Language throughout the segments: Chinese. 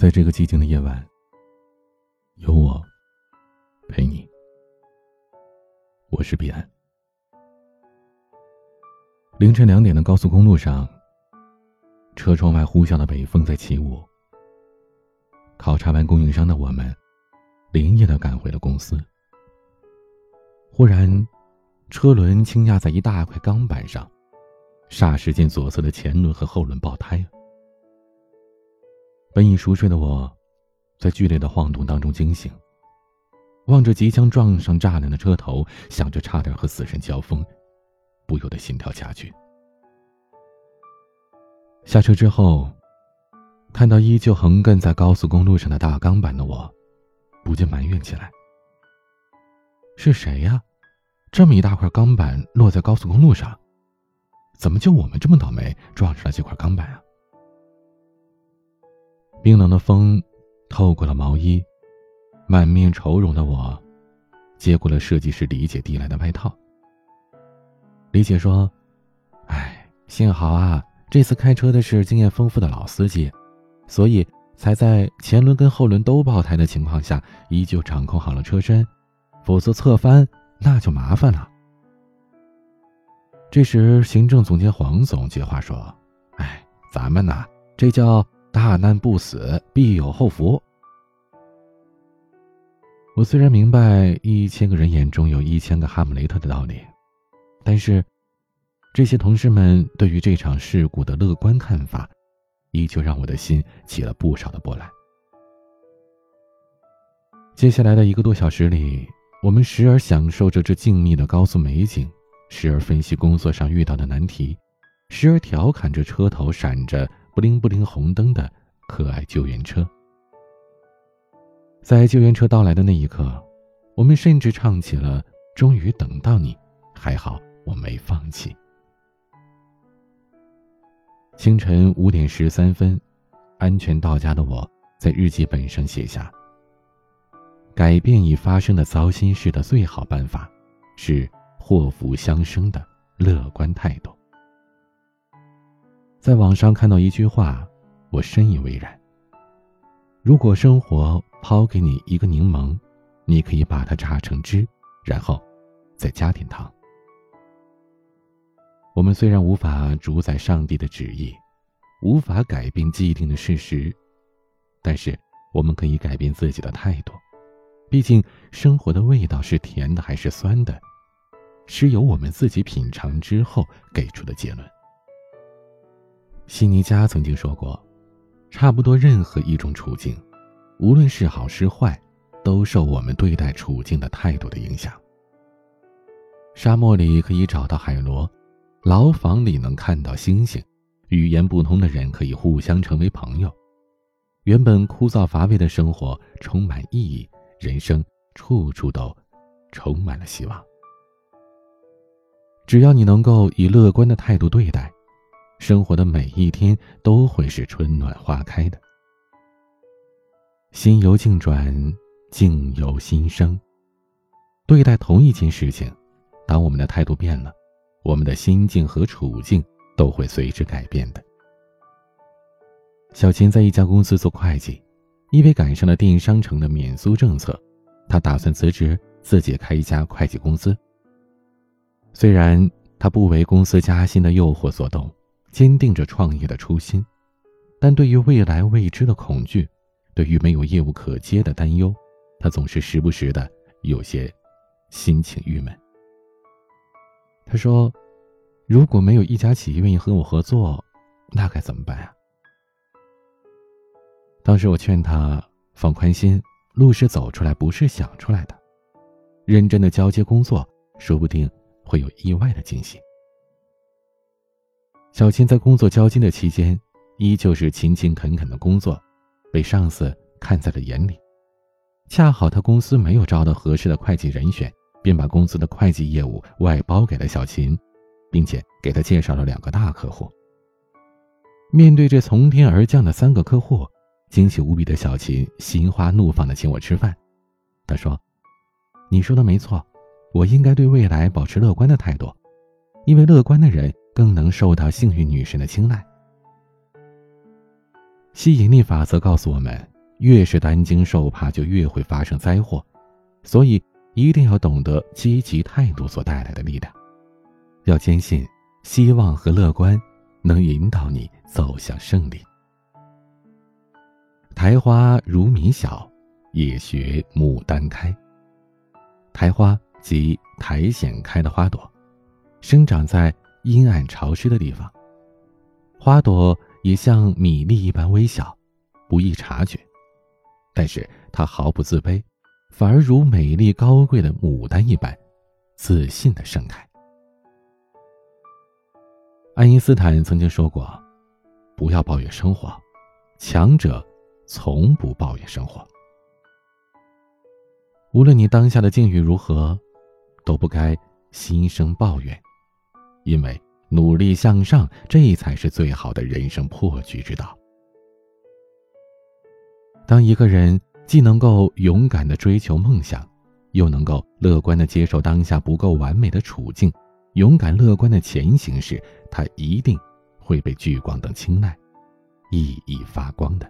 在这个寂静的夜晚，有我陪你。我是彼岸。凌晨两点的高速公路上，车窗外呼啸的北风在起舞。考察完供应商的我们，连夜的赶回了公司。忽然，车轮倾压在一大块钢板上，霎时间左侧的前轮和后轮爆胎了。本已熟睡的我，在剧烈的晃动当中惊醒，望着即将撞上栅栏的车头，想着差点和死神交锋，不由得心跳加剧。下车之后，看到依旧横亘在高速公路上的大钢板的我，不禁埋怨起来：“是谁呀？这么一大块钢板落在高速公路上，怎么就我们这么倒霉撞上了这块钢板啊？”冰冷的风透过了毛衣，满面愁容的我，接过了设计师李姐递来的外套。李姐说：“哎，幸好啊，这次开车的是经验丰富的老司机，所以才在前轮跟后轮都爆胎的情况下，依旧掌控好了车身，否则侧翻那就麻烦了。”这时，行政总监黄总接话说：“哎，咱们呐，这叫……”大难不死，必有后福。我虽然明白一千个人眼中有一千个哈姆雷特的道理，但是这些同事们对于这场事故的乐观看法，依旧让我的心起了不少的波澜。接下来的一个多小时里，我们时而享受着这静谧的高速美景，时而分析工作上遇到的难题，时而调侃着车头闪着。不灵不灵红灯的可爱救援车，在救援车到来的那一刻，我们甚至唱起了“终于等到你，还好我没放弃”。清晨五点十三分，安全到家的我在日记本上写下：“改变已发生的糟心事的最好办法，是祸福相生的乐观态度。”在网上看到一句话，我深以为然。如果生活抛给你一个柠檬，你可以把它榨成汁，然后再加点糖。我们虽然无法主宰上帝的旨意，无法改变既定的事实，但是我们可以改变自己的态度。毕竟，生活的味道是甜的还是酸的，是由我们自己品尝之后给出的结论。悉尼加曾经说过：“差不多任何一种处境，无论是好是坏，都受我们对待处境的态度的影响。沙漠里可以找到海螺，牢房里能看到星星，语言不通的人可以互相成为朋友。原本枯燥乏味的生活充满意义，人生处处都充满了希望。只要你能够以乐观的态度对待。”生活的每一天都会是春暖花开的。心由境转，境由心生。对待同一件事情，当我们的态度变了，我们的心境和处境都会随之改变的。小琴在一家公司做会计，因为赶上了电商城的免租政策，她打算辞职，自己开一家会计公司。虽然她不为公司加薪的诱惑所动。坚定着创业的初心，但对于未来未知的恐惧，对于没有业务可接的担忧，他总是时不时的有些心情郁闷。他说：“如果没有一家企业愿意和我合作，那该怎么办啊？”当时我劝他放宽心，路是走出来，不是想出来的，认真的交接工作，说不定会有意外的惊喜。小琴在工作交接的期间，依旧是勤勤恳恳的工作，被上司看在了眼里。恰好他公司没有招到合适的会计人选，便把公司的会计业务外包给了小琴，并且给他介绍了两个大客户。面对这从天而降的三个客户，惊喜无比的小琴心花怒放的请我吃饭。他说：“你说的没错，我应该对未来保持乐观的态度，因为乐观的人。”更能受到幸运女神的青睐。吸引力法则告诉我们，越是担惊受怕，就越会发生灾祸。所以，一定要懂得积极态度所带来的力量，要坚信希望和乐观能引导你走向胜利。苔花如米小，也学牡丹开。苔花即苔藓开的花朵，生长在阴暗潮湿的地方。花朵也像米粒一般微小，不易察觉，但是它毫不自卑。反而如美丽高贵的牡丹一般，自信的盛开。爱因斯坦曾经说过：“不要抱怨生活，强者从不抱怨生活。”无论你当下的境遇如何，都不该心生抱怨，因为努力向上，这才是最好的人生破局之道。当一个人。既能够勇敢的追求梦想，又能够乐观的接受当下不够完美的处境，勇敢乐观的前行时，他一定会被聚光灯青睐，熠熠发光的。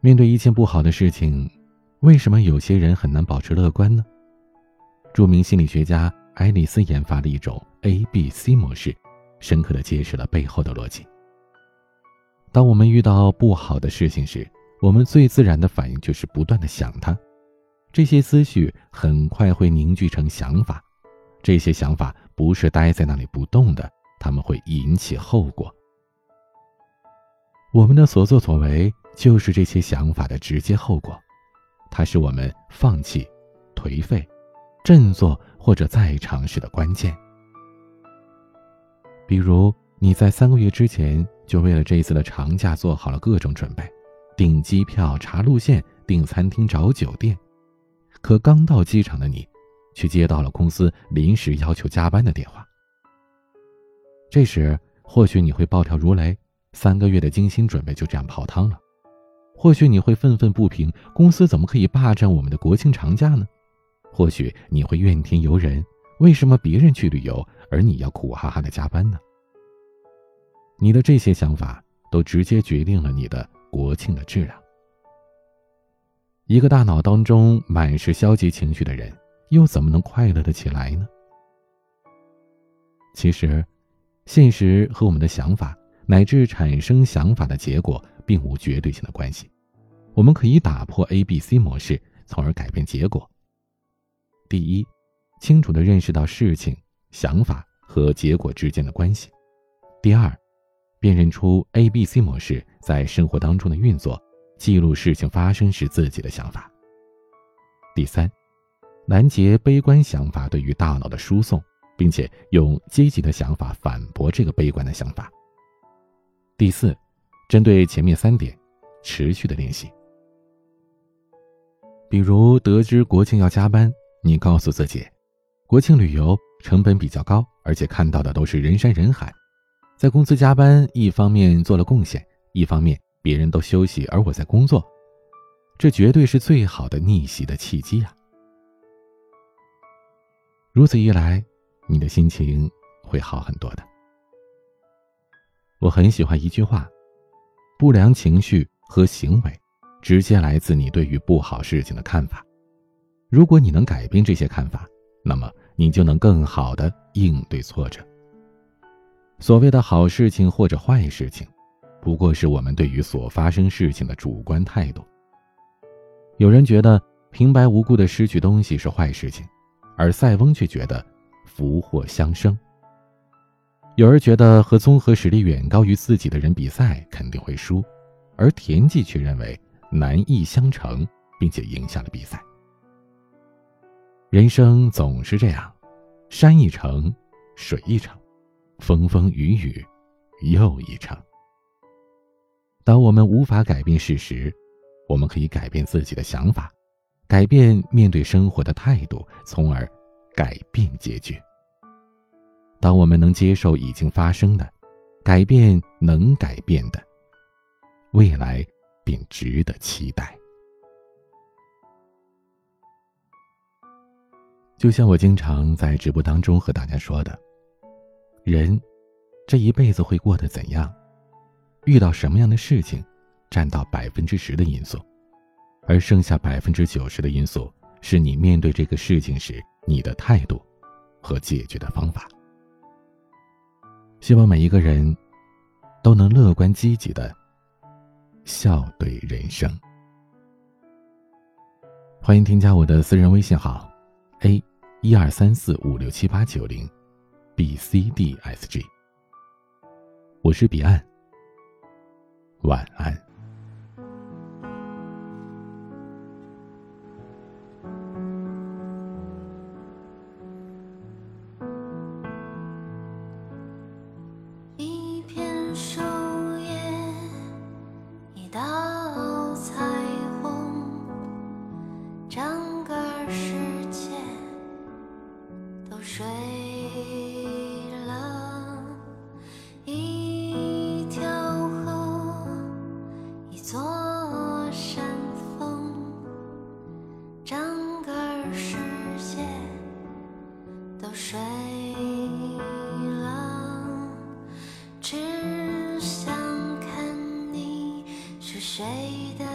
面对一件不好的事情，为什么有些人很难保持乐观呢？著名心理学家爱丽丝研发了一种 A B C 模式，深刻的揭示了背后的逻辑。当我们遇到不好的事情时，我们最自然的反应就是不断的想它，这些思绪很快会凝聚成想法，这些想法不是待在那里不动的，他们会引起后果。我们的所作所为就是这些想法的直接后果，它是我们放弃、颓废、振作或者再尝试的关键。比如你在三个月之前就为了这一次的长假做好了各种准备。订机票、查路线、订餐厅、找酒店，可刚到机场的你，却接到了公司临时要求加班的电话。这时，或许你会暴跳如雷，三个月的精心准备就这样泡汤了；或许你会愤愤不平，公司怎么可以霸占我们的国庆长假呢？或许你会怨天尤人，为什么别人去旅游，而你要苦哈哈的加班呢？你的这些想法，都直接决定了你的。国庆的质量。一个大脑当中满是消极情绪的人，又怎么能快乐的起来呢？其实，现实和我们的想法乃至产生想法的结果，并无绝对性的关系。我们可以打破 A、B、C 模式，从而改变结果。第一，清楚的认识到事情、想法和结果之间的关系。第二。辨认出 A、B、C 模式在生活当中的运作，记录事情发生时自己的想法。第三，拦截悲观想法对于大脑的输送，并且用积极的想法反驳这个悲观的想法。第四，针对前面三点，持续的练习。比如得知国庆要加班，你告诉自己，国庆旅游成本比较高，而且看到的都是人山人海。在公司加班，一方面做了贡献，一方面别人都休息，而我在工作，这绝对是最好的逆袭的契机啊！如此一来，你的心情会好很多的。我很喜欢一句话：不良情绪和行为，直接来自你对于不好事情的看法。如果你能改变这些看法，那么你就能更好的应对挫折。所谓的好事情或者坏事情，不过是我们对于所发生事情的主观态度。有人觉得平白无故的失去东西是坏事情，而塞翁却觉得福祸相生。有人觉得和综合实力远高于自己的人比赛肯定会输，而田忌却认为难易相成，并且赢下了比赛。人生总是这样，山一程，水一程。风风雨雨，又一程。当我们无法改变事实，我们可以改变自己的想法，改变面对生活的态度，从而改变结局。当我们能接受已经发生的，改变能改变的，未来便值得期待。就像我经常在直播当中和大家说的。人，这一辈子会过得怎样？遇到什么样的事情，占到百分之十的因素，而剩下百分之九十的因素是你面对这个事情时你的态度和解决的方法。希望每一个人都能乐观积极的笑对人生。欢迎添加我的私人微信号：a 一二三四五六七八九零，b c d s g。我是彼岸。晚安。睡了一条河一座山峰整个世界都睡了。只想看你熟睡的